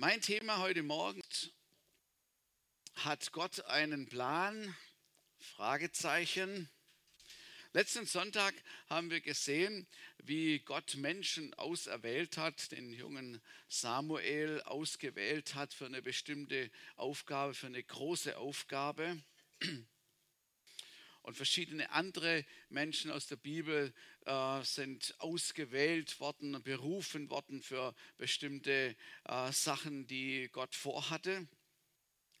Mein Thema heute Morgen hat Gott einen Plan? Fragezeichen. Letzten Sonntag haben wir gesehen, wie Gott Menschen auserwählt hat, den jungen Samuel ausgewählt hat für eine bestimmte Aufgabe, für eine große Aufgabe. Und verschiedene andere Menschen aus der Bibel äh, sind ausgewählt worden, berufen worden für bestimmte äh, Sachen, die Gott vorhatte.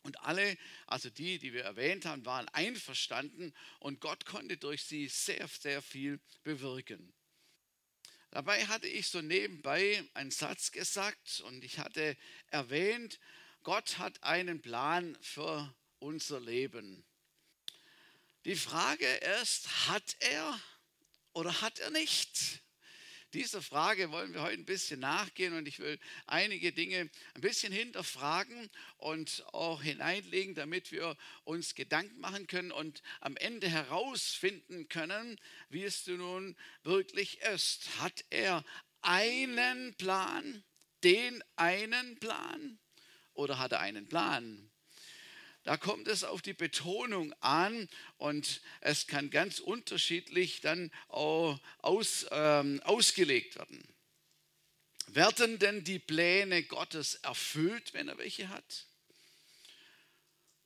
Und alle, also die, die wir erwähnt haben, waren einverstanden und Gott konnte durch sie sehr, sehr viel bewirken. Dabei hatte ich so nebenbei einen Satz gesagt und ich hatte erwähnt, Gott hat einen Plan für unser Leben. Die Frage ist, hat er oder hat er nicht? Dieser Frage wollen wir heute ein bisschen nachgehen und ich will einige Dinge ein bisschen hinterfragen und auch hineinlegen, damit wir uns Gedanken machen können und am Ende herausfinden können, wie es nun wirklich ist. Hat er einen Plan, den einen Plan oder hat er einen Plan? Da kommt es auf die Betonung an und es kann ganz unterschiedlich dann aus, ähm, ausgelegt werden. Werden denn die Pläne Gottes erfüllt, wenn er welche hat?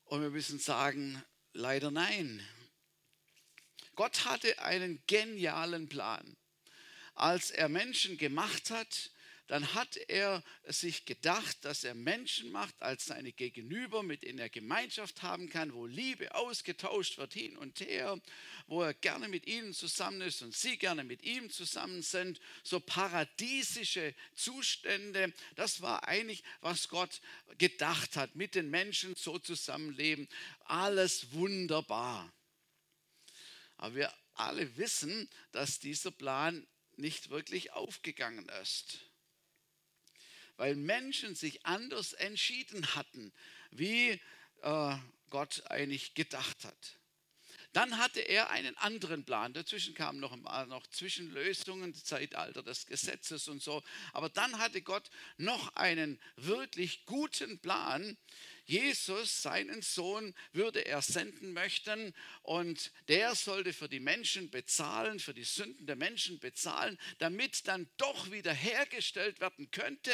Und wir müssen sagen, leider nein. Gott hatte einen genialen Plan. Als er Menschen gemacht hat, dann hat er sich gedacht, dass er Menschen macht als seine Gegenüber, mit denen er Gemeinschaft haben kann, wo Liebe ausgetauscht wird hin und her, wo er gerne mit ihnen zusammen ist und sie gerne mit ihm zusammen sind. So paradiesische Zustände, das war eigentlich, was Gott gedacht hat, mit den Menschen so zusammenleben. Alles wunderbar. Aber wir alle wissen, dass dieser Plan nicht wirklich aufgegangen ist weil Menschen sich anders entschieden hatten, wie äh, Gott eigentlich gedacht hat. Dann hatte er einen anderen Plan. Dazwischen kamen noch, noch Zwischenlösungen, Zeitalter des Gesetzes und so. Aber dann hatte Gott noch einen wirklich guten Plan, Jesus, seinen Sohn, würde er senden möchten und der sollte für die Menschen bezahlen, für die Sünden der Menschen bezahlen, damit dann doch wieder hergestellt werden könnte,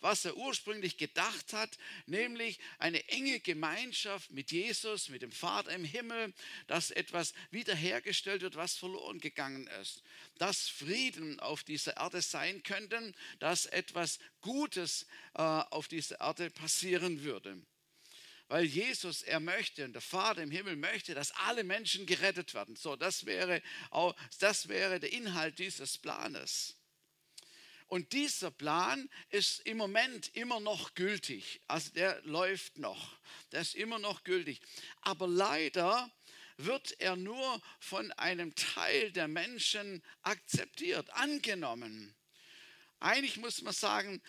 was er ursprünglich gedacht hat, nämlich eine enge Gemeinschaft mit Jesus, mit dem Vater im Himmel, dass etwas wiederhergestellt wird, was verloren gegangen ist, dass Frieden auf dieser Erde sein könnte, dass etwas Gutes äh, auf dieser Erde passieren würde weil Jesus, er möchte und der Vater im Himmel möchte, dass alle Menschen gerettet werden. So, das wäre, auch, das wäre der Inhalt dieses Planes. Und dieser Plan ist im Moment immer noch gültig. Also der läuft noch. Der ist immer noch gültig. Aber leider wird er nur von einem Teil der Menschen akzeptiert, angenommen. Eigentlich muss man sagen,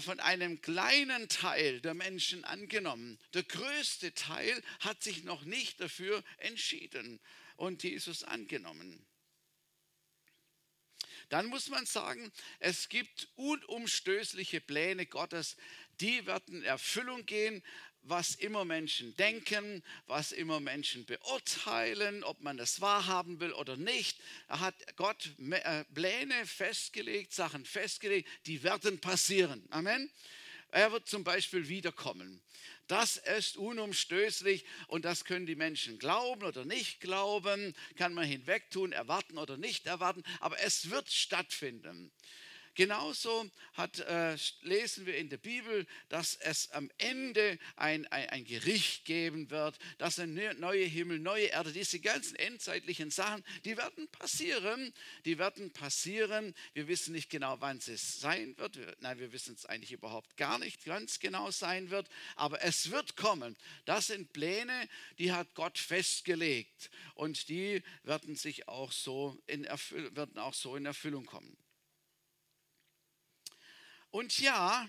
von einem kleinen Teil der Menschen angenommen. Der größte Teil hat sich noch nicht dafür entschieden und Jesus angenommen. Dann muss man sagen, es gibt unumstößliche Pläne Gottes, die werden in Erfüllung gehen, was immer Menschen denken, was immer Menschen beurteilen, ob man das wahrhaben will oder nicht. Da hat Gott äh, Pläne festgelegt, Sachen festgelegt, die werden passieren. Amen. Er wird zum Beispiel wiederkommen. Das ist unumstößlich und das können die Menschen glauben oder nicht glauben, kann man hinwegtun, erwarten oder nicht erwarten, aber es wird stattfinden. Genauso hat, äh, lesen wir in der Bibel, dass es am Ende ein, ein, ein Gericht geben wird, dass ein neue Himmel, neue Erde, diese ganzen endzeitlichen Sachen, die werden passieren, die werden passieren. Wir wissen nicht genau, wann es sein wird. Nein, wir wissen es eigentlich überhaupt gar nicht ganz genau sein wird, aber es wird kommen. Das sind Pläne, die hat Gott festgelegt und die werden sich auch so in Erfüllung, werden auch so in Erfüllung kommen. Und ja,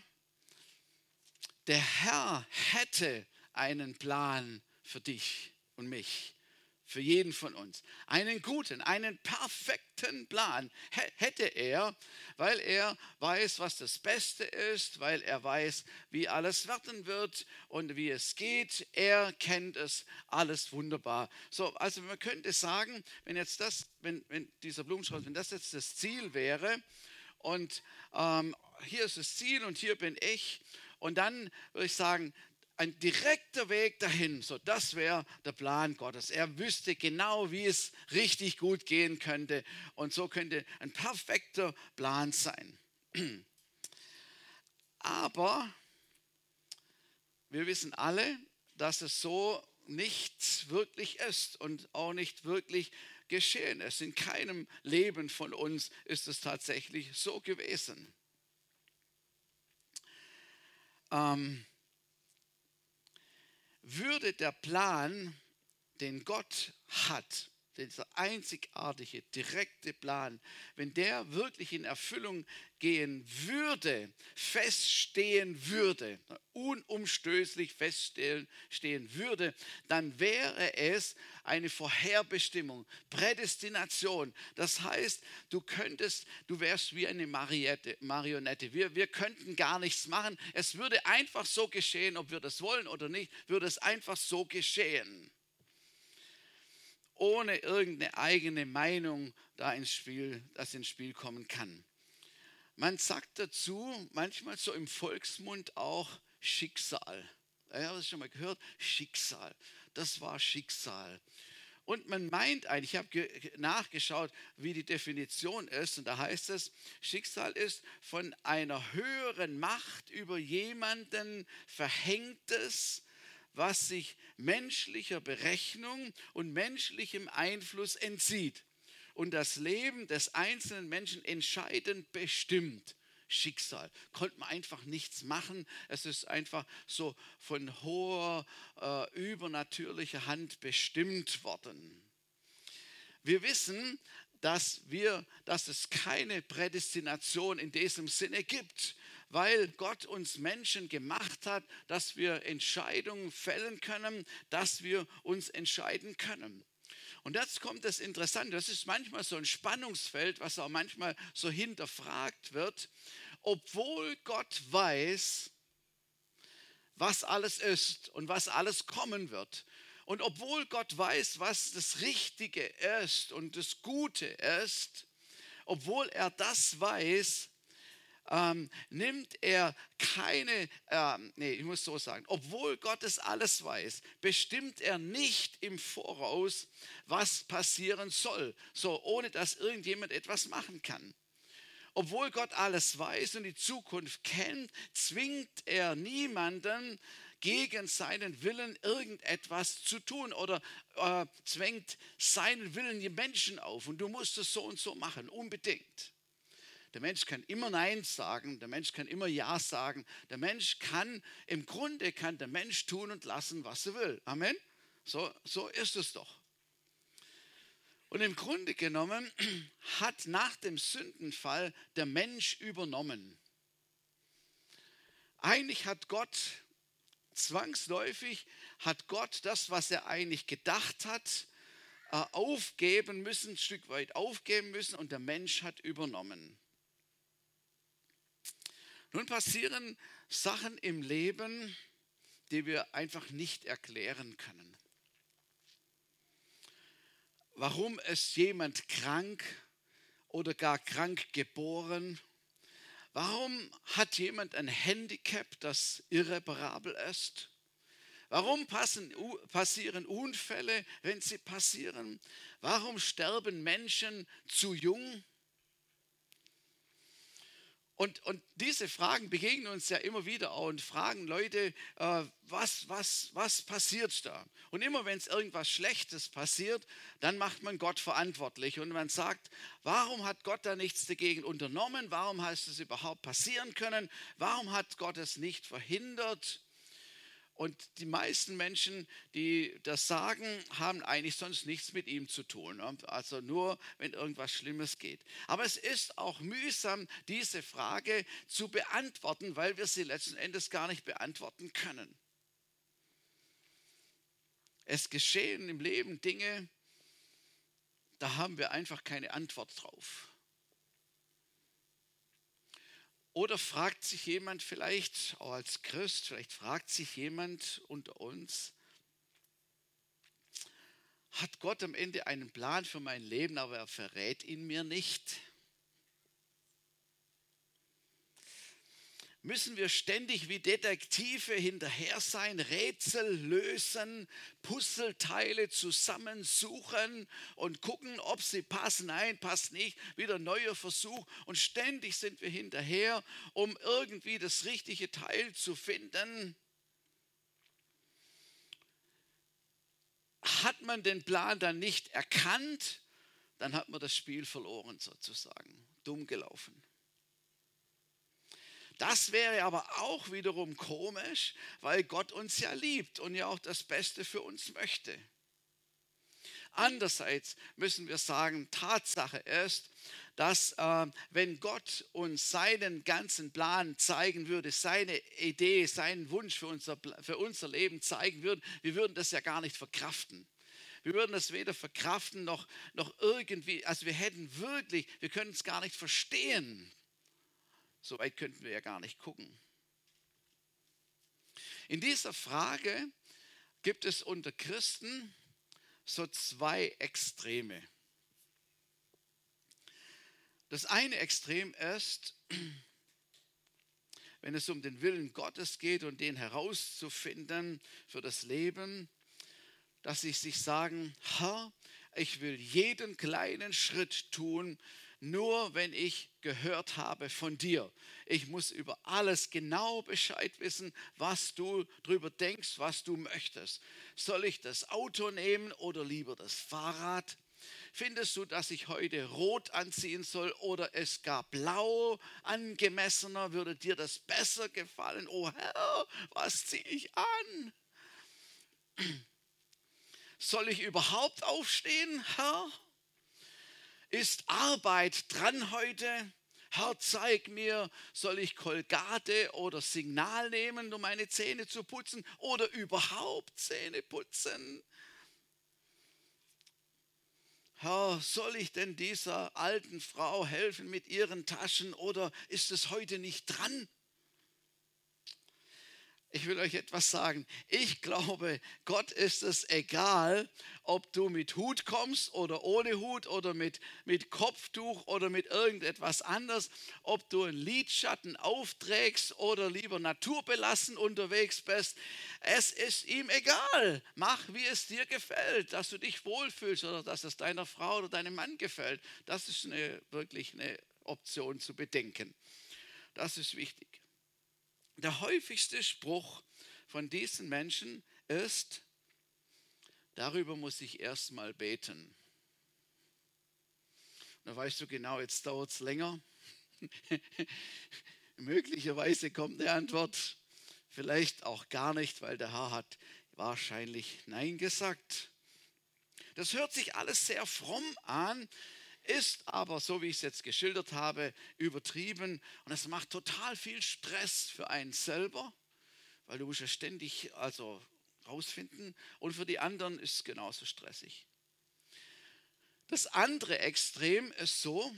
der Herr hätte einen Plan für dich und mich, für jeden von uns. Einen guten, einen perfekten Plan hätte er, weil er weiß, was das Beste ist, weil er weiß, wie alles werden wird und wie es geht. Er kennt es alles wunderbar. So, also man könnte sagen, wenn jetzt das, wenn, wenn dieser Blumenstrauß, wenn das jetzt das Ziel wäre und ähm, hier ist das Ziel und hier bin ich und dann würde ich sagen, ein direkter Weg dahin. So, das wäre der Plan Gottes. Er wüsste genau, wie es richtig gut gehen könnte. Und so könnte ein perfekter Plan sein. Aber wir wissen alle, dass es so nicht wirklich ist und auch nicht wirklich geschehen ist. In keinem Leben von uns ist es tatsächlich so gewesen. Ähm, würde der Plan, den Gott hat, dieser einzigartige, direkte Plan, wenn der wirklich in Erfüllung gehen würde, feststehen würde, unumstößlich feststehen würde, dann wäre es eine Vorherbestimmung, Prädestination. Das heißt, du könntest, du wärst wie eine Marionette. Wir, wir könnten gar nichts machen. Es würde einfach so geschehen, ob wir das wollen oder nicht, würde es einfach so geschehen ohne irgendeine eigene Meinung da ins Spiel, das ins Spiel kommen kann. Man sagt dazu manchmal so im Volksmund auch Schicksal. Habe das schon mal gehört, Schicksal. Das war Schicksal. Und man meint eigentlich, ich habe nachgeschaut, wie die Definition ist, und da heißt es, Schicksal ist von einer höheren Macht über jemanden verhängtes, was sich menschlicher Berechnung und menschlichem Einfluss entzieht und das Leben des einzelnen Menschen entscheidend bestimmt. Schicksal. Konnte man einfach nichts machen. Es ist einfach so von hoher, äh, übernatürlicher Hand bestimmt worden. Wir wissen, dass, wir, dass es keine Prädestination in diesem Sinne gibt weil Gott uns Menschen gemacht hat, dass wir Entscheidungen fällen können, dass wir uns entscheiden können. Und jetzt kommt das Interessante, das ist manchmal so ein Spannungsfeld, was auch manchmal so hinterfragt wird, obwohl Gott weiß, was alles ist und was alles kommen wird. Und obwohl Gott weiß, was das Richtige ist und das Gute ist, obwohl er das weiß, ähm, nimmt er keine, ähm, nee, ich muss so sagen, obwohl Gott es alles weiß, bestimmt er nicht im Voraus, was passieren soll, so ohne dass irgendjemand etwas machen kann. Obwohl Gott alles weiß und die Zukunft kennt, zwingt er niemanden, gegen seinen Willen irgendetwas zu tun oder äh, zwängt seinen Willen die Menschen auf und du musst es so und so machen, unbedingt. Der Mensch kann immer Nein sagen, der Mensch kann immer Ja sagen. Der Mensch kann, im Grunde kann der Mensch tun und lassen, was er will. Amen. So, so ist es doch. Und im Grunde genommen hat nach dem Sündenfall der Mensch übernommen. Eigentlich hat Gott zwangsläufig, hat Gott das, was er eigentlich gedacht hat, äh, aufgeben müssen, ein Stück weit aufgeben müssen und der Mensch hat übernommen. Nun passieren Sachen im Leben, die wir einfach nicht erklären können. Warum ist jemand krank oder gar krank geboren? Warum hat jemand ein Handicap, das irreparabel ist? Warum passen, passieren Unfälle, wenn sie passieren? Warum sterben Menschen zu jung? Und, und diese Fragen begegnen uns ja immer wieder auch und fragen Leute, äh, was, was, was passiert da? Und immer wenn es irgendwas Schlechtes passiert, dann macht man Gott verantwortlich und man sagt, warum hat Gott da nichts dagegen unternommen? Warum hat es überhaupt passieren können? Warum hat Gott es nicht verhindert? Und die meisten Menschen, die das sagen, haben eigentlich sonst nichts mit ihm zu tun. Also nur, wenn irgendwas Schlimmes geht. Aber es ist auch mühsam, diese Frage zu beantworten, weil wir sie letzten Endes gar nicht beantworten können. Es geschehen im Leben Dinge, da haben wir einfach keine Antwort drauf. Oder fragt sich jemand vielleicht, auch als Christ, vielleicht fragt sich jemand unter uns, hat Gott am Ende einen Plan für mein Leben, aber er verrät ihn mir nicht? Müssen wir ständig wie Detektive hinterher sein, Rätsel lösen, Puzzleteile zusammensuchen und gucken, ob sie passen. Nein, passt nicht. Wieder neuer Versuch. Und ständig sind wir hinterher, um irgendwie das richtige Teil zu finden. Hat man den Plan dann nicht erkannt, dann hat man das Spiel verloren sozusagen, dumm gelaufen. Das wäre aber auch wiederum komisch, weil Gott uns ja liebt und ja auch das Beste für uns möchte. Andererseits müssen wir sagen, Tatsache ist, dass äh, wenn Gott uns seinen ganzen Plan zeigen würde, seine Idee, seinen Wunsch für unser, für unser Leben zeigen würde, wir würden das ja gar nicht verkraften. Wir würden das weder verkraften noch, noch irgendwie, also wir hätten wirklich, wir können es gar nicht verstehen. So weit könnten wir ja gar nicht gucken. In dieser Frage gibt es unter Christen so zwei Extreme. Das eine Extrem ist, wenn es um den Willen Gottes geht und den herauszufinden für das Leben, dass sie sich sagen, Herr, ich will jeden kleinen Schritt tun, nur wenn ich gehört habe von dir. Ich muss über alles genau Bescheid wissen, was du darüber denkst, was du möchtest. Soll ich das Auto nehmen oder lieber das Fahrrad? Findest du, dass ich heute rot anziehen soll oder es gar blau angemessener? Würde dir das besser gefallen? Oh Herr, was ziehe ich an? Soll ich überhaupt aufstehen, Herr? Ist Arbeit dran heute? Herr, zeig mir, soll ich Kolgate oder Signal nehmen, um meine Zähne zu putzen oder überhaupt Zähne putzen? Herr, soll ich denn dieser alten Frau helfen mit ihren Taschen oder ist es heute nicht dran? Ich will euch etwas sagen. Ich glaube, Gott ist es egal, ob du mit Hut kommst oder ohne Hut oder mit, mit Kopftuch oder mit irgendetwas anderes, ob du einen Lidschatten aufträgst oder lieber naturbelassen unterwegs bist. Es ist ihm egal. Mach, wie es dir gefällt, dass du dich wohlfühlst oder dass es deiner Frau oder deinem Mann gefällt. Das ist eine, wirklich eine Option zu bedenken. Das ist wichtig. Der häufigste Spruch von diesen Menschen ist, darüber muss ich erstmal beten. Da weißt du genau, jetzt dauert es länger. Möglicherweise kommt eine Antwort, vielleicht auch gar nicht, weil der Herr hat wahrscheinlich Nein gesagt. Das hört sich alles sehr fromm an, ist aber, so wie ich es jetzt geschildert habe, übertrieben und es macht total viel Stress für einen selber, weil du musst ja ständig also rausfinden und für die anderen ist es genauso stressig. Das andere Extrem ist so,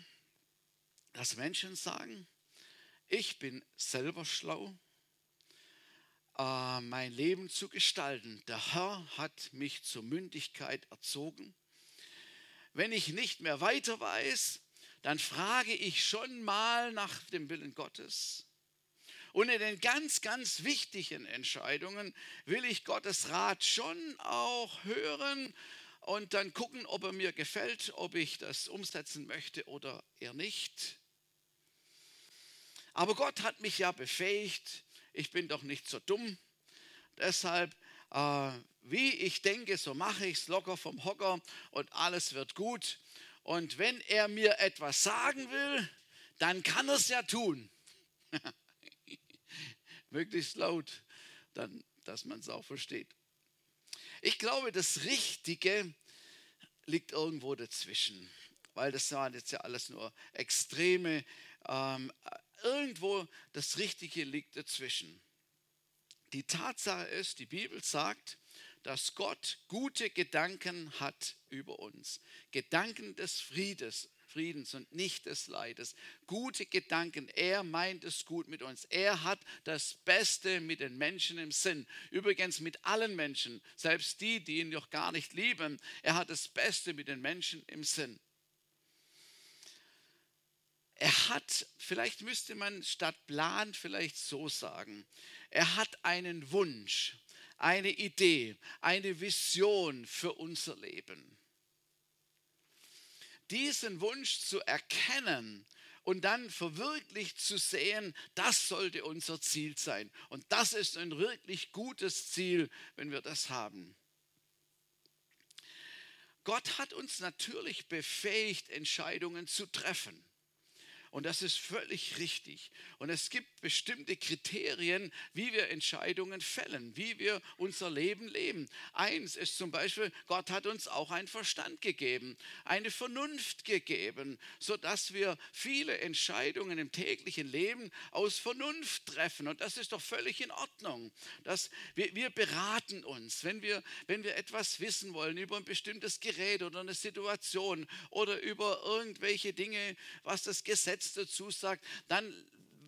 dass Menschen sagen, ich bin selber schlau, äh, mein Leben zu gestalten. Der Herr hat mich zur Mündigkeit erzogen wenn ich nicht mehr weiter weiß, dann frage ich schon mal nach dem Willen Gottes. Und in den ganz, ganz wichtigen Entscheidungen will ich Gottes Rat schon auch hören und dann gucken, ob er mir gefällt, ob ich das umsetzen möchte oder eher nicht. Aber Gott hat mich ja befähigt, ich bin doch nicht so dumm. Deshalb äh, wie ich denke, so mache ich es locker vom Hocker und alles wird gut. Und wenn er mir etwas sagen will, dann kann er es ja tun. Möglichst laut, dann, dass man es auch versteht. Ich glaube, das Richtige liegt irgendwo dazwischen, weil das waren jetzt ja alles nur Extreme. Ähm, irgendwo das Richtige liegt dazwischen. Die Tatsache ist, die Bibel sagt, dass Gott gute Gedanken hat über uns. Gedanken des Friedes, Friedens und nicht des Leides. Gute Gedanken. Er meint es gut mit uns. Er hat das Beste mit den Menschen im Sinn. Übrigens mit allen Menschen, selbst die, die ihn noch gar nicht lieben. Er hat das Beste mit den Menschen im Sinn. Er hat, vielleicht müsste man statt Plan vielleicht so sagen, er hat einen Wunsch, eine Idee, eine Vision für unser Leben diesen Wunsch zu erkennen und dann verwirklicht zu sehen, das sollte unser Ziel sein. Und das ist ein wirklich gutes Ziel, wenn wir das haben. Gott hat uns natürlich befähigt, Entscheidungen zu treffen. Und das ist völlig richtig. Und es gibt bestimmte Kriterien, wie wir Entscheidungen fällen, wie wir unser Leben leben. Eins ist zum Beispiel, Gott hat uns auch einen Verstand gegeben, eine Vernunft gegeben, sodass wir viele Entscheidungen im täglichen Leben aus Vernunft treffen. Und das ist doch völlig in Ordnung. Dass wir, wir beraten uns, wenn wir, wenn wir etwas wissen wollen über ein bestimmtes Gerät oder eine Situation oder über irgendwelche Dinge, was das Gesetz Gesetz dazu sagt, dann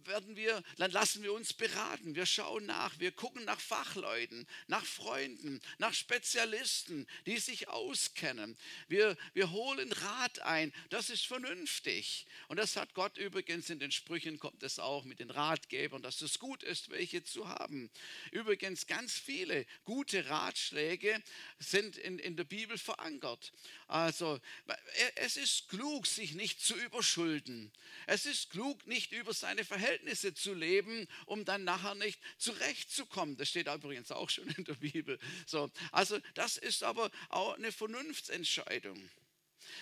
werden wir, dann lassen wir uns beraten. Wir schauen nach, wir gucken nach Fachleuten, nach Freunden, nach Spezialisten, die sich auskennen. Wir, wir holen Rat ein. Das ist vernünftig. Und das hat Gott übrigens in den Sprüchen, kommt es auch mit den Ratgebern, dass es gut ist, welche zu haben. Übrigens, ganz viele gute Ratschläge sind in, in der Bibel verankert. Also, es ist klug, sich nicht zu überschulden. Es ist klug, nicht über seine Verhältnisse Verhältnisse zu leben, um dann nachher nicht zurechtzukommen. Das steht übrigens auch schon in der Bibel. So, also das ist aber auch eine Vernunftsentscheidung.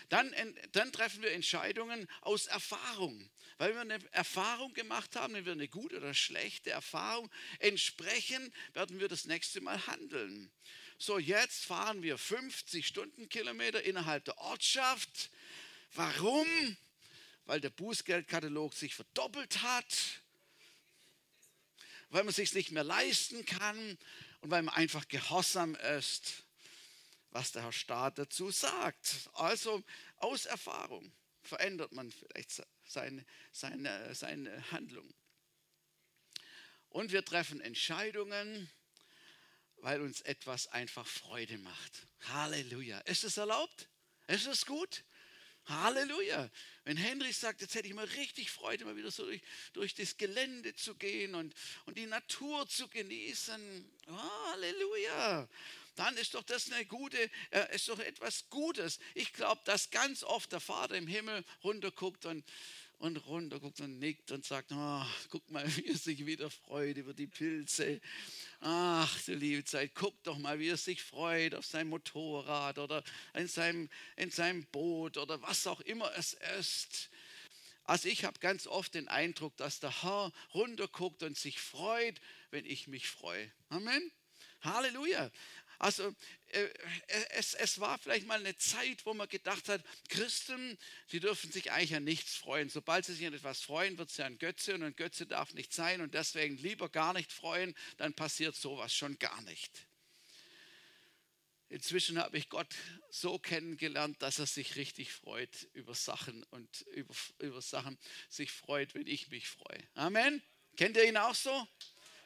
Dann, dann, treffen wir Entscheidungen aus Erfahrung. Weil wir eine Erfahrung gemacht haben, wenn wir eine gute oder schlechte Erfahrung entsprechen, werden wir das nächste Mal handeln. So, jetzt fahren wir 50 Stundenkilometer innerhalb der Ortschaft. Warum? Weil der Bußgeldkatalog sich verdoppelt hat, weil man sich nicht mehr leisten kann und weil man einfach gehorsam ist, was der Herr Staat dazu sagt. Also aus Erfahrung verändert man vielleicht seine, seine, seine Handlung. Und wir treffen Entscheidungen, weil uns etwas einfach Freude macht. Halleluja. Ist es erlaubt? Ist es gut? Halleluja. Wenn Henry sagt, jetzt hätte ich mal richtig Freude, mal wieder so durch, durch das Gelände zu gehen und, und die Natur zu genießen. Halleluja. Dann ist doch das eine gute, äh, ist doch etwas Gutes. Ich glaube, dass ganz oft der Vater im Himmel runterguckt und und runter guckt und nickt und sagt, oh, guck mal, wie er sich wieder freut über die Pilze. Ach, du liebe Zeit, guck doch mal, wie er sich freut auf sein Motorrad oder in seinem, in seinem Boot oder was auch immer es ist. Also ich habe ganz oft den Eindruck, dass der Herr runterguckt und sich freut, wenn ich mich freue. Amen. Halleluja. Also es, es war vielleicht mal eine Zeit, wo man gedacht hat, Christen, die dürfen sich eigentlich an nichts freuen. Sobald sie sich an etwas freuen, wird es ja ein Götze und ein Götze darf nicht sein und deswegen lieber gar nicht freuen, dann passiert sowas schon gar nicht. Inzwischen habe ich Gott so kennengelernt, dass er sich richtig freut über Sachen und über, über Sachen sich freut, wenn ich mich freue. Amen. Kennt ihr ihn auch so?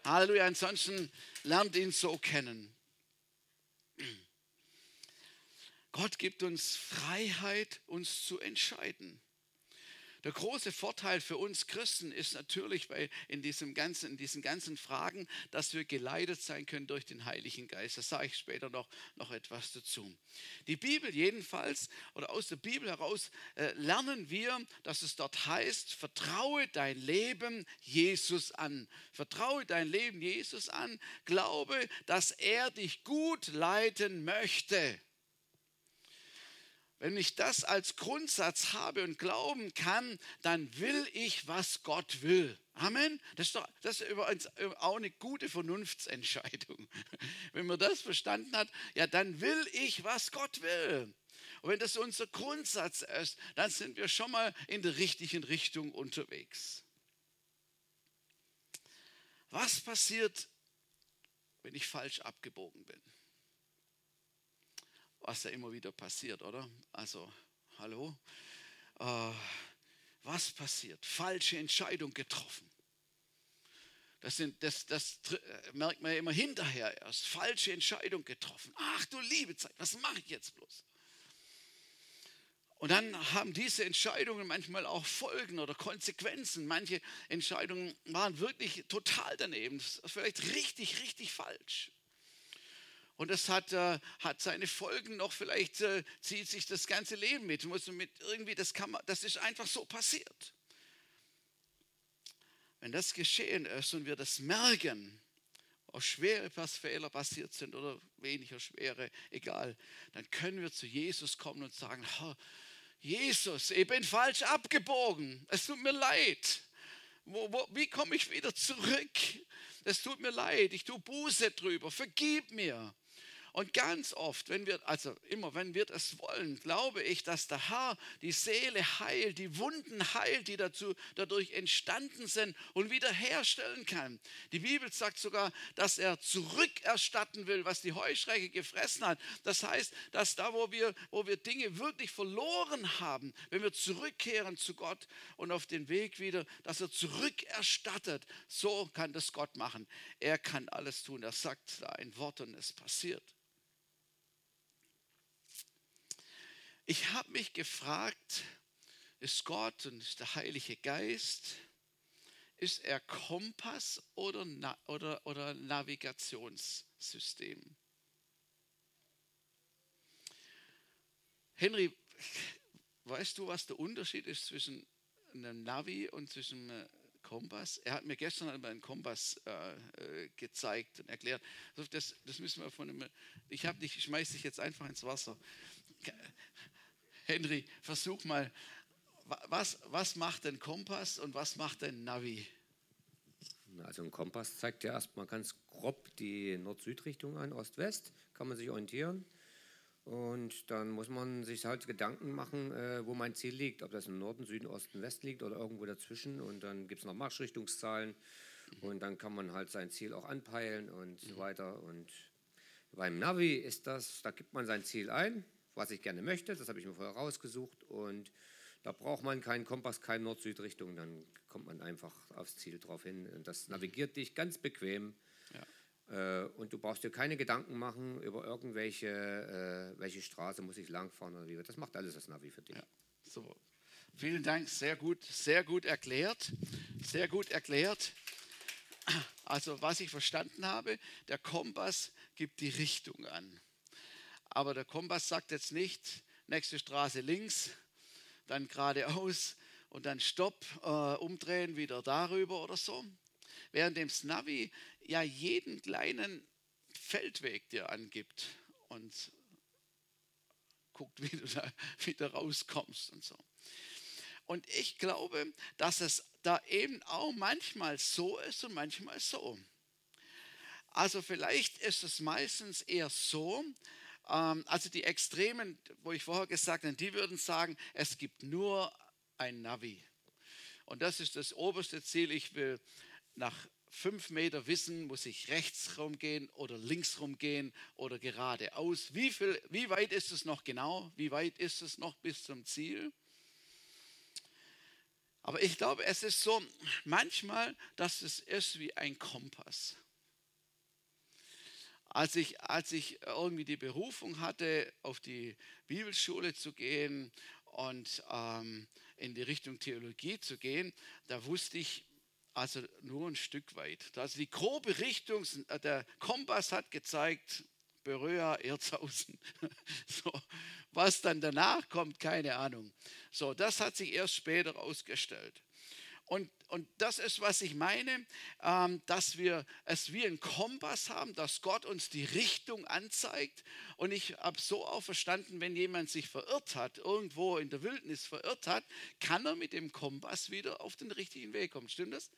Halleluja. Ansonsten lernt ihn so kennen. Gott gibt uns Freiheit, uns zu entscheiden. Der große Vorteil für uns Christen ist natürlich bei, in, diesem ganzen, in diesen ganzen Fragen, dass wir geleitet sein können durch den Heiligen Geist. Da sage ich später noch, noch etwas dazu. Die Bibel jedenfalls, oder aus der Bibel heraus äh, lernen wir, dass es dort heißt, vertraue dein Leben Jesus an. Vertraue dein Leben Jesus an. Glaube, dass er dich gut leiten möchte. Wenn ich das als Grundsatz habe und glauben kann, dann will ich, was Gott will. Amen. Das ist, doch, das ist übrigens auch eine gute Vernunftsentscheidung. Wenn man das verstanden hat, ja, dann will ich, was Gott will. Und wenn das unser Grundsatz ist, dann sind wir schon mal in der richtigen Richtung unterwegs. Was passiert, wenn ich falsch abgebogen bin? Was da immer wieder passiert, oder? Also, hallo? Äh, was passiert? Falsche Entscheidung getroffen. Das, sind, das, das merkt man ja immer hinterher erst. Falsche Entscheidung getroffen. Ach du liebe Zeit, was mache ich jetzt bloß? Und dann haben diese Entscheidungen manchmal auch Folgen oder Konsequenzen. Manche Entscheidungen waren wirklich total daneben, vielleicht richtig, richtig falsch. Und das hat, äh, hat seine Folgen noch, vielleicht äh, zieht sich das ganze Leben mit. Muss mit irgendwie, das, kann man, das ist einfach so passiert. Wenn das geschehen ist und wir das merken, ob schwere Fehler passiert sind oder weniger schwere, egal, dann können wir zu Jesus kommen und sagen, Jesus, ich bin falsch abgebogen. Es tut mir leid. Wo, wo, wie komme ich wieder zurück? Es tut mir leid. Ich tue Buße drüber. Vergib mir. Und ganz oft, wenn wir, also immer wenn wir das wollen, glaube ich, dass der Herr die Seele heilt, die Wunden heilt, die dazu, dadurch entstanden sind und wiederherstellen kann. Die Bibel sagt sogar, dass er zurückerstatten will, was die Heuschrecke gefressen hat. Das heißt, dass da, wo wir, wo wir Dinge wirklich verloren haben, wenn wir zurückkehren zu Gott und auf den Weg wieder, dass er zurückerstattet. So kann das Gott machen. Er kann alles tun. Er sagt da ein Wort und es passiert. Ich habe mich gefragt, ist Gott und ist der Heilige Geist, ist er Kompass oder, oder, oder Navigationssystem? Henry, weißt du, was der Unterschied ist zwischen einem Navi und zwischen einem Kompass? Er hat mir gestern einmal einen Kompass äh, äh gezeigt und erklärt. Das, das müssen wir von einem, ich habe dich, ich schmeiß dich jetzt einfach ins Wasser. Henry, versuch mal, was, was macht ein Kompass und was macht ein Navi? Also ein Kompass zeigt ja erstmal ganz grob die Nord-Süd-Richtung an, Ost-West, kann man sich orientieren. Und dann muss man sich halt Gedanken machen, äh, wo mein Ziel liegt, ob das im Norden, Süden, Osten, West liegt oder irgendwo dazwischen. Und dann gibt es noch Marschrichtungszahlen und dann kann man halt sein Ziel auch anpeilen und so weiter. Und beim Navi ist das, da gibt man sein Ziel ein was ich gerne möchte. Das habe ich mir vorher rausgesucht und da braucht man keinen Kompass, keine Nord-Süd-Richtung, dann kommt man einfach aufs Ziel drauf hin. Das navigiert dich ganz bequem. Ja. Äh, und du brauchst dir keine Gedanken machen über irgendwelche, äh, welche Straße muss ich langfahren oder wie. Das macht alles das Navi für dich. Ja. So. Vielen Dank, sehr gut, sehr gut erklärt. Sehr gut erklärt. Also, was ich verstanden habe, der Kompass gibt die Richtung an. Aber der Kompass sagt jetzt nicht, nächste Straße links, dann geradeaus und dann Stopp, äh, umdrehen, wieder darüber oder so. Während dem Navi ja jeden kleinen Feldweg dir angibt und guckt, wie du da wieder rauskommst und so. Und ich glaube, dass es da eben auch manchmal so ist und manchmal so. Also vielleicht ist es meistens eher so, also die Extremen, wo ich vorher gesagt habe, die würden sagen, es gibt nur ein Navi. Und das ist das oberste Ziel. Ich will nach fünf Meter wissen, muss ich rechts rumgehen oder links rumgehen oder geradeaus. Wie, viel, wie weit ist es noch genau? Wie weit ist es noch bis zum Ziel? Aber ich glaube, es ist so manchmal, dass es ist wie ein Kompass. Als ich, als ich irgendwie die Berufung hatte, auf die Bibelschule zu gehen und ähm, in die Richtung Theologie zu gehen, da wusste ich also nur ein Stück weit. Also die grobe Richtung, äh, der Kompass hat gezeigt, Beröa, Erzhausen. So, was dann danach kommt, keine Ahnung. So, das hat sich erst später herausgestellt. Und, und das ist, was ich meine, ähm, dass wir es wie ein Kompass haben, dass Gott uns die Richtung anzeigt. Und ich habe so auch verstanden, wenn jemand sich verirrt hat, irgendwo in der Wildnis verirrt hat, kann er mit dem Kompass wieder auf den richtigen Weg kommen. Stimmt das?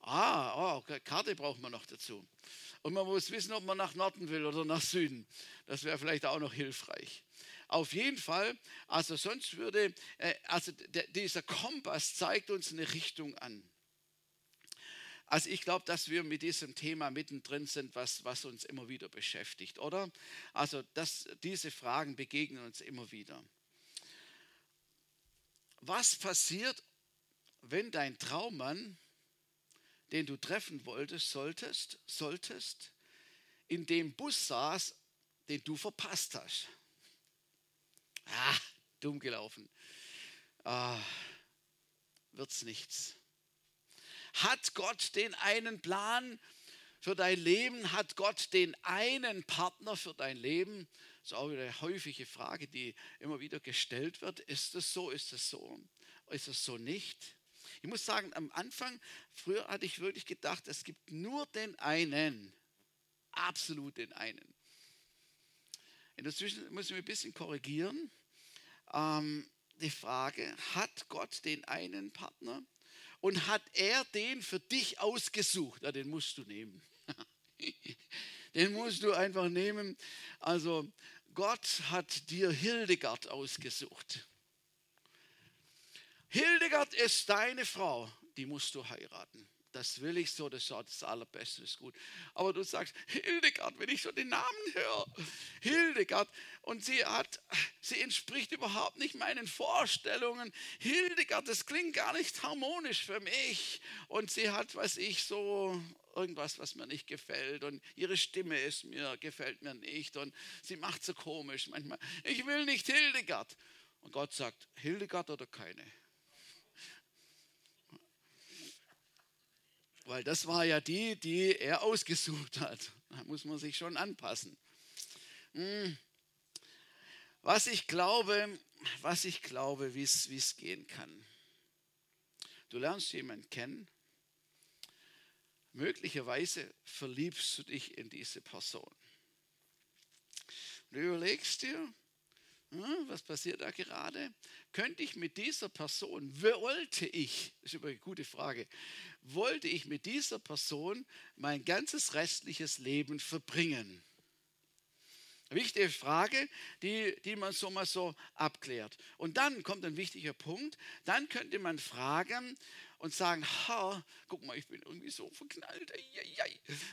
Ah, oh, Karte braucht man noch dazu. Und man muss wissen, ob man nach Norden will oder nach Süden. Das wäre vielleicht auch noch hilfreich. Auf jeden Fall, also sonst würde, äh, also dieser Kompass zeigt uns eine Richtung an. Also ich glaube, dass wir mit diesem Thema mittendrin sind, was, was uns immer wieder beschäftigt, oder? Also das, diese Fragen begegnen uns immer wieder. Was passiert, wenn dein Traummann, den du treffen wolltest, solltest, solltest, in dem Bus saß, den du verpasst hast? Ah, dumm gelaufen. Ah, wird's nichts. Hat Gott den einen Plan für dein Leben? Hat Gott den einen Partner für dein Leben? Das ist auch wieder eine häufige Frage, die immer wieder gestellt wird. Ist es so? Ist es so? Ist es so nicht? Ich muss sagen, am Anfang, früher hatte ich wirklich gedacht, es gibt nur den einen, absolut den einen. In der Zwischenzeit muss ich mich ein bisschen korrigieren. Ähm, die Frage, hat Gott den einen Partner? und hat er den für dich ausgesucht. Ja, den musst du nehmen. den musst du einfach nehmen. Also Gott hat dir Hildegard ausgesucht. Hildegard ist deine Frau, die musst du heiraten das will ich so, das ist das Allerbeste, ist gut. Aber du sagst, Hildegard, wenn ich so den Namen höre, Hildegard, und sie hat, sie entspricht überhaupt nicht meinen Vorstellungen. Hildegard, das klingt gar nicht harmonisch für mich. Und sie hat, was ich, so irgendwas, was mir nicht gefällt. Und ihre Stimme ist mir, gefällt mir nicht. Und sie macht so komisch manchmal. Ich will nicht Hildegard. Und Gott sagt, Hildegard oder keine? Weil das war ja die, die er ausgesucht hat. Da muss man sich schon anpassen. Hm. Was ich glaube, was ich glaube, wie es gehen kann. Du lernst jemanden kennen. Möglicherweise verliebst du dich in diese Person. Du überlegst dir, was passiert da gerade? Könnte ich mit dieser Person, wollte ich, ist über eine gute Frage, wollte ich mit dieser Person mein ganzes restliches Leben verbringen? Wichtige Frage, die, die man so mal so abklärt. Und dann kommt ein wichtiger Punkt. Dann könnte man fragen und sagen, ha, guck mal, ich bin irgendwie so verknallt.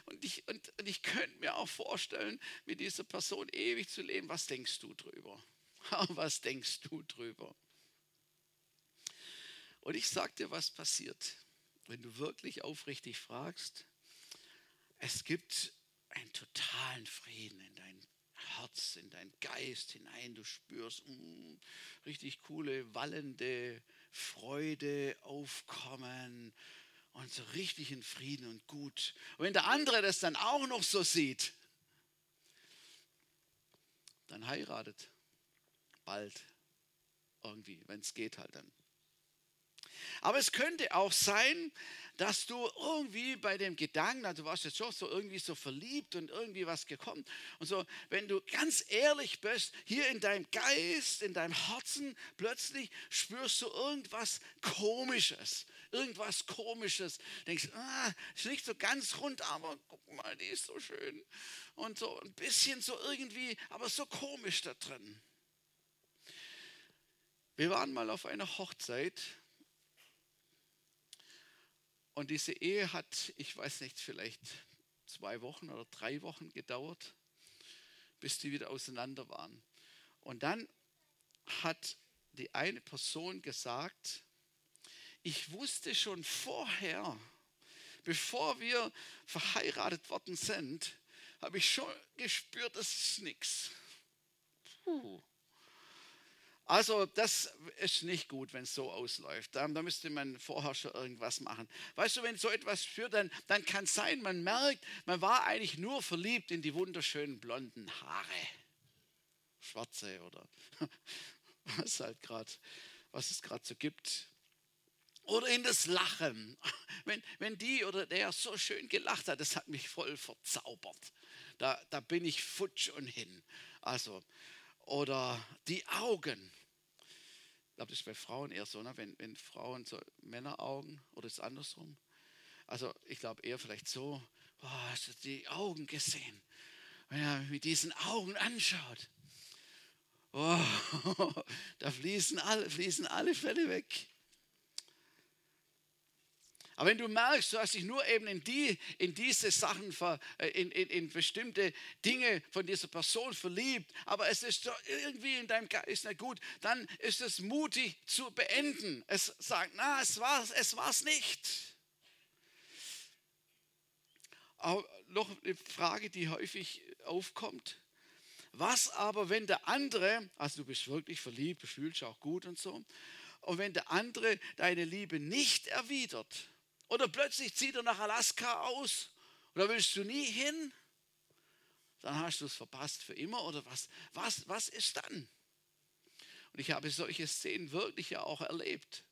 Und ich, und, und ich könnte mir auch vorstellen, mit dieser Person ewig zu leben. Was denkst du drüber? Was denkst du drüber? Und ich sage dir, was passiert, wenn du wirklich aufrichtig fragst. Es gibt einen totalen Frieden in dein Herz, in dein Geist hinein. Du spürst mm, richtig coole, wallende Freude aufkommen und so richtig in Frieden und gut. Und wenn der andere das dann auch noch so sieht, dann heiratet bald irgendwie, wenn es geht halt dann. Aber es könnte auch sein, dass du irgendwie bei dem Gedanken, also du warst jetzt schon so irgendwie so verliebt und irgendwie was gekommen und so, wenn du ganz ehrlich bist, hier in deinem Geist, in deinem Herzen, plötzlich spürst du irgendwas Komisches, irgendwas Komisches. Denkst, ah, ist nicht so ganz rund, aber guck mal, die ist so schön und so ein bisschen so irgendwie, aber so komisch da drin. Wir waren mal auf einer Hochzeit und diese Ehe hat, ich weiß nicht, vielleicht zwei Wochen oder drei Wochen gedauert, bis die wieder auseinander waren. Und dann hat die eine Person gesagt, ich wusste schon vorher, bevor wir verheiratet worden sind, habe ich schon gespürt, das ist nichts. Puh. Also das ist nicht gut, wenn es so ausläuft. Da, da, müsste man vorher schon irgendwas machen. Weißt du, wenn so etwas führt, dann, dann kann es sein, man merkt, man war eigentlich nur verliebt in die wunderschönen blonden Haare. Schwarze oder was halt gerade, was es gerade so gibt. Oder in das Lachen. Wenn, wenn die oder der so schön gelacht hat, das hat mich voll verzaubert. Da, da bin ich futsch und hin. Also, oder die Augen. Ich glaube, das ist bei Frauen eher so, ne? wenn, wenn Frauen so Männeraugen oder ist es andersrum. Also ich glaube eher vielleicht so, oh, hast du die Augen gesehen? Wenn er mit diesen Augen anschaut, oh, da fließen alle, fließen alle Fälle weg. Aber wenn du merkst, du hast dich nur eben in, die, in diese Sachen, äh, in, in, in bestimmte Dinge von dieser Person verliebt, aber es ist irgendwie in deinem Geist nicht gut, dann ist es mutig zu beenden. Es sagt, na, es war es war's nicht. Auch noch eine Frage, die häufig aufkommt. Was aber, wenn der andere, also du bist wirklich verliebt, fühlst dich auch gut und so, und wenn der andere deine Liebe nicht erwidert, oder plötzlich zieht er nach Alaska aus, oder willst du nie hin, dann hast du es verpasst für immer, oder was, was, was ist dann? Und ich habe solche Szenen wirklich ja auch erlebt.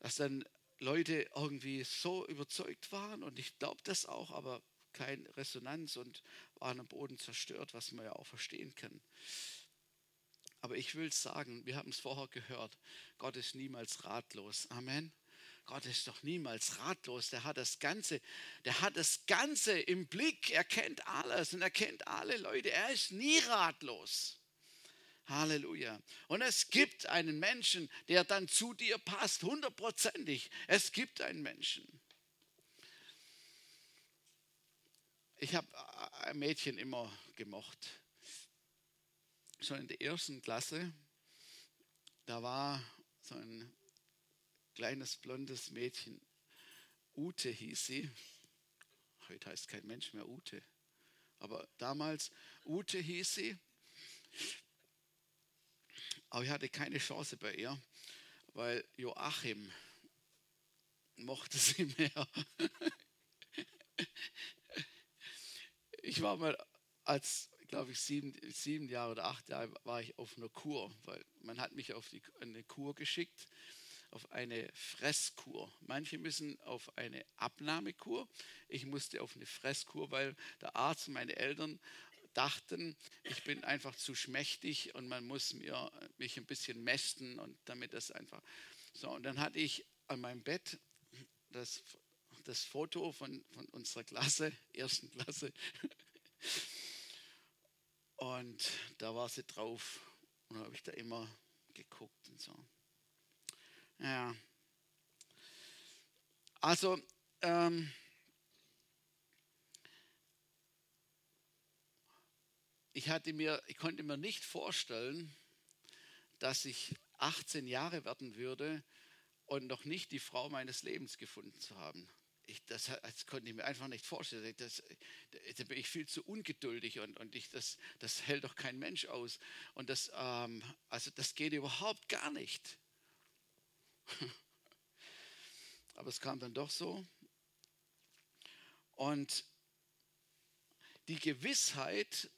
Dass dann Leute irgendwie so überzeugt waren und ich glaube das auch, aber keine Resonanz und waren am Boden zerstört, was man ja auch verstehen kann. Aber ich will sagen, wir haben es vorher gehört, Gott ist niemals ratlos. Amen. Gott ist doch niemals ratlos. Der hat das Ganze, der hat das Ganze im Blick. Er kennt alles und er kennt alle Leute. Er ist nie ratlos. Halleluja. Und es gibt einen Menschen, der dann zu dir passt, hundertprozentig. Es gibt einen Menschen. Ich habe ein Mädchen immer gemocht. Schon in der ersten Klasse, da war so ein kleines blondes Mädchen. Ute hieß sie. Heute heißt kein Mensch mehr Ute. Aber damals, Ute hieß sie. Aber ich hatte keine Chance bei ihr, weil Joachim mochte sie mehr. Ich war mal als, glaube ich, sieben, sieben Jahre oder acht Jahre war ich auf einer Kur, weil man hat mich auf die, eine Kur geschickt, auf eine Fresskur. Manche müssen auf eine Abnahmekur. Ich musste auf eine Fresskur, weil der Arzt und meine Eltern dachten, ich bin einfach zu schmächtig und man muss mir, mich ein bisschen mästen und damit das einfach. So, und dann hatte ich an meinem Bett das das Foto von, von unserer Klasse, ersten Klasse. Und da war sie drauf und habe ich da immer geguckt und so. Ja. Also, ähm, ich, hatte mir, ich konnte mir nicht vorstellen, dass ich 18 Jahre werden würde und noch nicht die Frau meines Lebens gefunden zu haben ich, das, das, konnte ich mir einfach nicht vorstellen. Das, da bin ich viel zu ungeduldig und, und ich, das, das hält doch kein Mensch aus. Und das, ähm, also das geht überhaupt gar nicht. Aber es kam dann doch so. Und die Gewissheit,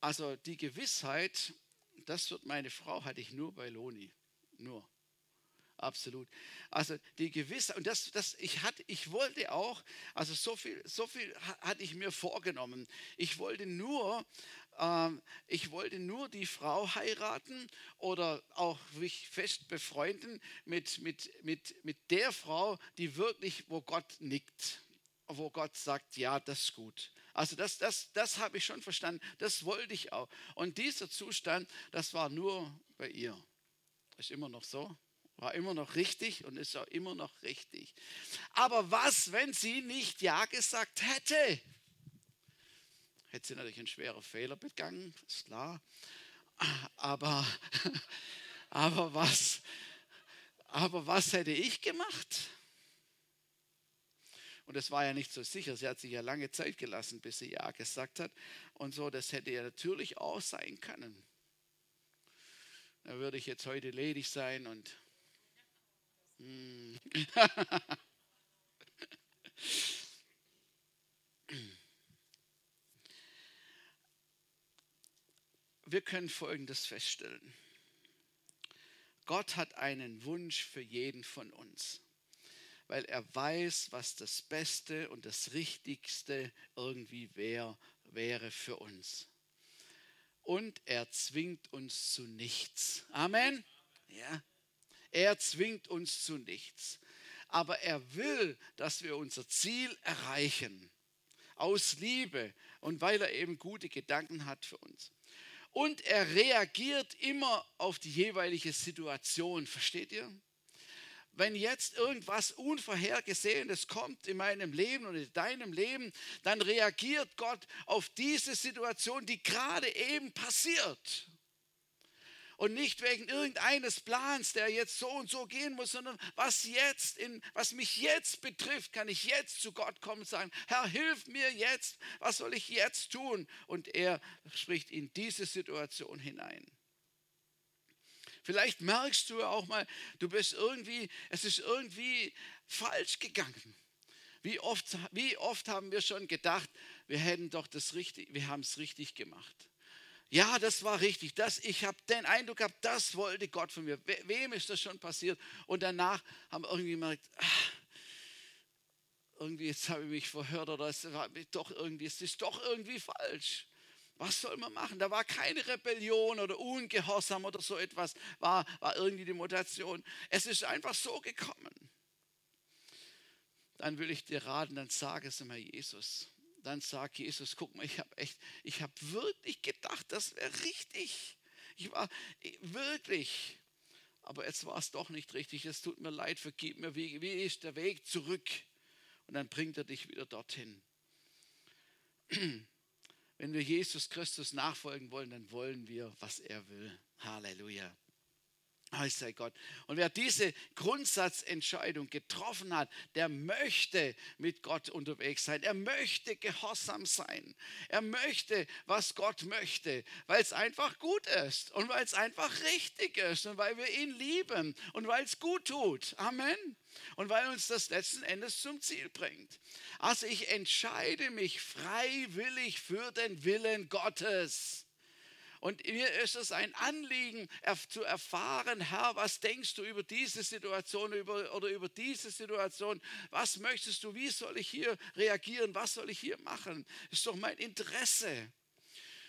also die Gewissheit, das wird meine Frau, hatte ich nur bei Loni. Nur. Absolut. Also die Gewissheit, und das, das ich, hatte, ich wollte auch, also so viel, so viel hatte ich mir vorgenommen. Ich wollte nur, ähm, ich wollte nur die Frau heiraten oder auch mich fest befreunden mit, mit, mit, mit der Frau, die wirklich, wo Gott nickt, wo Gott sagt, ja, das ist gut. Also das, das, das habe ich schon verstanden, das wollte ich auch. Und dieser Zustand, das war nur bei ihr. Ist immer noch so. War immer noch richtig und ist auch immer noch richtig. Aber was, wenn sie nicht Ja gesagt hätte? Hätte sie natürlich einen schweren Fehler begangen, ist klar. Aber, aber, was, aber was hätte ich gemacht? Und es war ja nicht so sicher. Sie hat sich ja lange Zeit gelassen, bis sie Ja gesagt hat. Und so, das hätte ja natürlich auch sein können. Da würde ich jetzt heute ledig sein und. Wir können Folgendes feststellen. Gott hat einen Wunsch für jeden von uns, weil er weiß, was das Beste und das Richtigste irgendwie wär, wäre für uns. Und er zwingt uns zu nichts. Amen. Ja, er zwingt uns zu nichts. Aber er will, dass wir unser Ziel erreichen. Aus Liebe und weil er eben gute Gedanken hat für uns. und er reagiert immer auf die jeweilige Situation. Versteht ihr? wenn jetzt irgendwas Unvorhergesehenes kommt in meinem Leben oder in deinem Leben, dann reagiert Gott auf diese Situation, die gerade eben passiert. Und nicht wegen irgendeines Plans, der jetzt so und so gehen muss, sondern was jetzt in, was mich jetzt betrifft, kann ich jetzt zu Gott kommen und sagen, Herr, hilf mir jetzt, was soll ich jetzt tun? Und er spricht in diese Situation hinein. Vielleicht merkst du auch mal, du bist irgendwie, es ist irgendwie falsch gegangen. Wie oft, wie oft haben wir schon gedacht, wir hätten doch das richtig, wir haben es richtig gemacht. Ja, das war richtig. Das, ich habe den Eindruck gehabt, das wollte Gott von mir. We, wem ist das schon passiert? Und danach haben wir irgendwie gemerkt, ach, irgendwie jetzt habe ich mich verhört oder es war doch irgendwie, es ist doch irgendwie falsch. Was soll man machen? Da war keine Rebellion oder Ungehorsam oder so etwas, war, war irgendwie die Motivation. Es ist einfach so gekommen. Dann will ich dir raten, dann sag es immer Jesus. Dann sag Jesus, guck mal, ich habe echt, ich habe wirklich gedacht, das wäre richtig. Ich war wirklich. Aber jetzt war es doch nicht richtig. Es tut mir leid, vergib mir. Wie, wie ist der Weg zurück? Und dann bringt er dich wieder dorthin. Wenn wir Jesus Christus nachfolgen wollen, dann wollen wir, was er will. Halleluja. Heiß sei Gott. Und wer diese Grundsatzentscheidung getroffen hat, der möchte mit Gott unterwegs sein. Er möchte gehorsam sein. Er möchte, was Gott möchte, weil es einfach gut ist und weil es einfach richtig ist und weil wir ihn lieben und weil es gut tut. Amen. Und weil uns das letzten Endes zum Ziel bringt. Also ich entscheide mich freiwillig für den Willen Gottes. Und mir ist es ein Anliegen zu erfahren, Herr, was denkst du über diese Situation über, oder über diese Situation? Was möchtest du? Wie soll ich hier reagieren? Was soll ich hier machen? Ist doch mein Interesse.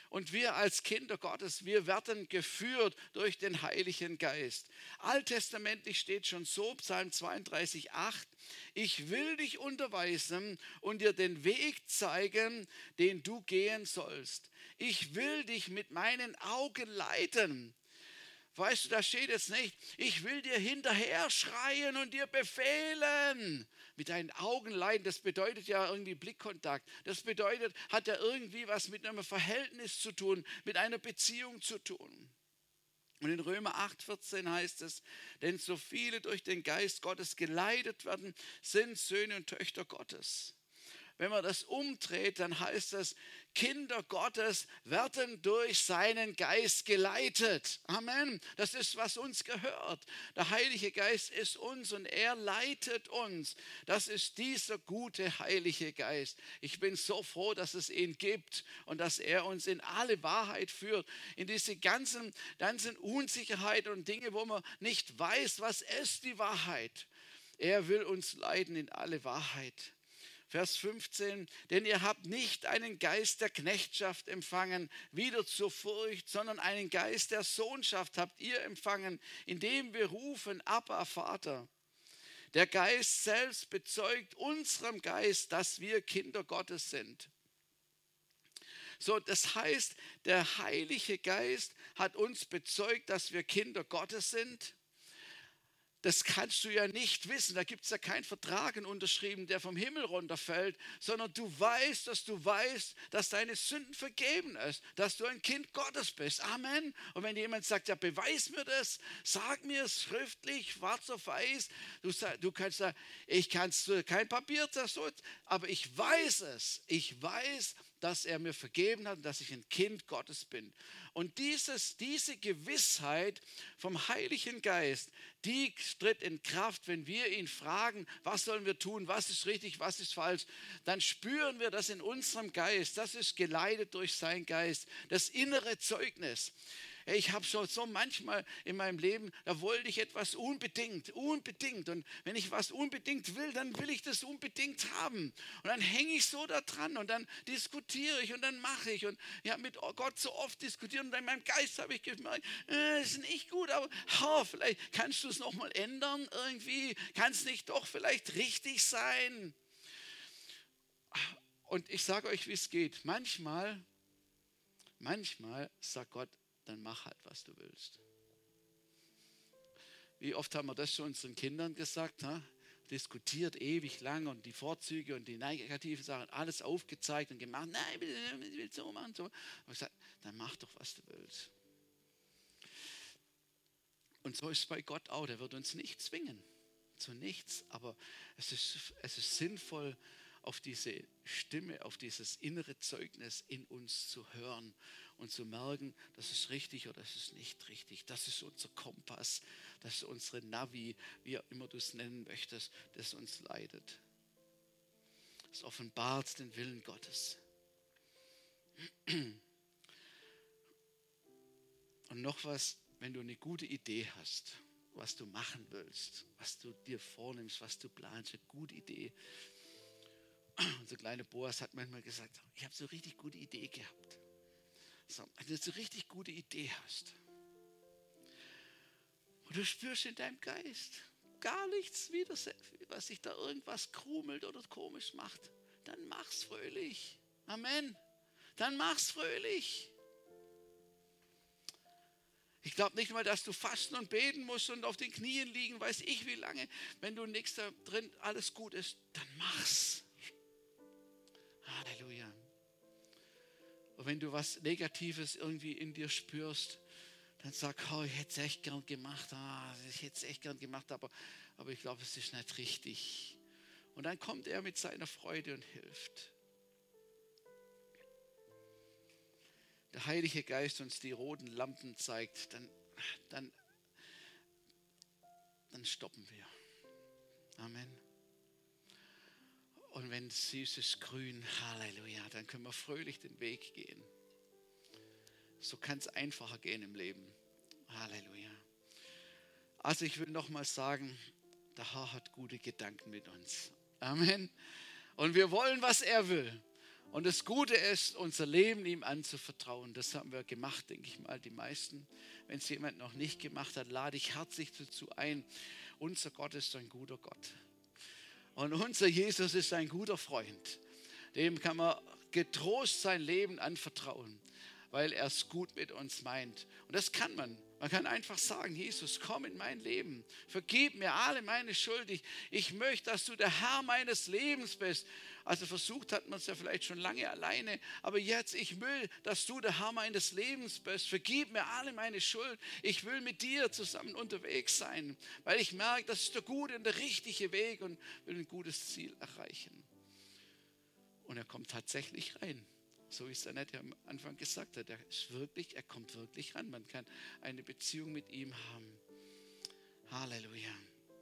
Und wir als Kinder Gottes, wir werden geführt durch den Heiligen Geist. Alttestamentlich steht schon so, Psalm 32, 8, ich will dich unterweisen und dir den Weg zeigen, den du gehen sollst. Ich will dich mit meinen Augen leiten. Weißt du, da steht jetzt nicht, ich will dir hinterher schreien und dir befehlen. Mit deinen Augen leiden, das bedeutet ja irgendwie Blickkontakt. Das bedeutet, hat ja irgendwie was mit einem Verhältnis zu tun, mit einer Beziehung zu tun. Und in Römer 8,14 heißt es, denn so viele durch den Geist Gottes geleitet werden, sind Söhne und Töchter Gottes. Wenn man das umdreht, dann heißt es, Kinder Gottes werden durch seinen Geist geleitet. Amen. Das ist, was uns gehört. Der Heilige Geist ist uns und er leitet uns. Das ist dieser gute Heilige Geist. Ich bin so froh, dass es ihn gibt und dass er uns in alle Wahrheit führt, in diese ganzen, ganzen Unsicherheiten und Dinge, wo man nicht weiß, was ist die Wahrheit. Er will uns leiten in alle Wahrheit. Vers 15, denn ihr habt nicht einen Geist der Knechtschaft empfangen, wieder zur Furcht, sondern einen Geist der Sohnschaft habt ihr empfangen, indem wir rufen, Abba, Vater. Der Geist selbst bezeugt unserem Geist, dass wir Kinder Gottes sind. So, das heißt, der Heilige Geist hat uns bezeugt, dass wir Kinder Gottes sind das kannst du ja nicht wissen. Da gibt es ja keinen Vertrag unterschrieben, der vom Himmel runterfällt, sondern du weißt, dass du weißt, dass deine Sünden vergeben ist, dass du ein Kind Gottes bist. Amen. Und wenn jemand sagt, ja, beweis mir das, sag mir es schriftlich, schwarz auf weiß, du, du kannst sagen, ich kann kein Papier, das so, aber ich weiß es. Ich weiß, dass er mir vergeben hat und dass ich ein Kind Gottes bin. Und dieses, diese Gewissheit vom Heiligen Geist, die tritt in Kraft, wenn wir ihn fragen, was sollen wir tun, was ist richtig, was ist falsch, dann spüren wir das in unserem Geist. Das ist geleitet durch seinen Geist, das innere Zeugnis. Ich habe so, so manchmal in meinem Leben, da wollte ich etwas unbedingt, unbedingt. Und wenn ich was unbedingt will, dann will ich das unbedingt haben. Und dann hänge ich so da dran und dann diskutiere ich und dann mache ich. Und ich habe mit Gott so oft diskutiert und in meinem Geist habe ich gemerkt, äh, ist nicht gut, aber oh, vielleicht kannst du es nochmal ändern irgendwie. Kann es nicht doch vielleicht richtig sein? Und ich sage euch, wie es geht. Manchmal Manchmal sagt Gott, dann mach halt, was du willst. Wie oft haben wir das schon unseren Kindern gesagt? Ha? Diskutiert ewig lang und die Vorzüge und die negativen Sachen, alles aufgezeigt und gemacht. Nein, ich will so machen. So. Und gesagt, dann mach doch, was du willst. Und so ist es bei Gott auch. Der wird uns nicht zwingen zu nichts, aber es ist, es ist sinnvoll, auf diese Stimme, auf dieses innere Zeugnis in uns zu hören und zu merken, das ist richtig oder das ist nicht richtig. Das ist unser Kompass, das ist unsere Navi, wie immer du es nennen möchtest, das uns leitet. Es offenbart den Willen Gottes. Und noch was, wenn du eine gute Idee hast, was du machen willst, was du dir vornimmst, was du planst, eine gute Idee. Unser kleiner Boas hat manchmal gesagt, ich habe so eine richtig gute Idee gehabt. So, wenn du so richtig gute Idee hast und du spürst in deinem Geist gar nichts wieder, was sich da irgendwas krumelt oder komisch macht, dann mach's fröhlich. Amen. Dann mach's fröhlich. Ich glaube nicht mal, dass du fasten und beten musst und auf den Knien liegen, weiß ich wie lange. Wenn du nichts da drin, alles gut ist, dann mach's. Wenn du was Negatives irgendwie in dir spürst, dann sag, oh, ich hätte es echt gern gemacht, ah, ich hätte es echt gern gemacht, aber, aber ich glaube, es ist nicht richtig. Und dann kommt er mit seiner Freude und hilft. der Heilige Geist uns die roten Lampen zeigt, dann, dann, dann stoppen wir. Amen. Und wenn süßes Grün, Halleluja, dann können wir fröhlich den Weg gehen. So kann es einfacher gehen im Leben. Halleluja. Also ich will nochmal sagen, der Herr hat gute Gedanken mit uns. Amen. Und wir wollen, was er will. Und das Gute ist, unser Leben ihm anzuvertrauen. Das haben wir gemacht, denke ich mal, die meisten. Wenn es jemand noch nicht gemacht hat, lade ich herzlich dazu ein. Unser Gott ist ein guter Gott. Und unser Jesus ist ein guter Freund. Dem kann man getrost sein Leben anvertrauen, weil er es gut mit uns meint. Und das kann man. Man kann einfach sagen, Jesus, komm in mein Leben, vergib mir alle meine Schuld. Ich, ich möchte, dass du der Herr meines Lebens bist. Also versucht hat man es ja vielleicht schon lange alleine, aber jetzt, ich will, dass du der Herr meines Lebens bist. Vergib mir alle meine Schuld. Ich will mit dir zusammen unterwegs sein, weil ich merke, das ist der gute und der richtige Weg und will ein gutes Ziel erreichen. Und er kommt tatsächlich rein. So wie es der Nette am Anfang gesagt hat. Er ist wirklich, er kommt wirklich ran. Man kann eine Beziehung mit ihm haben. Halleluja.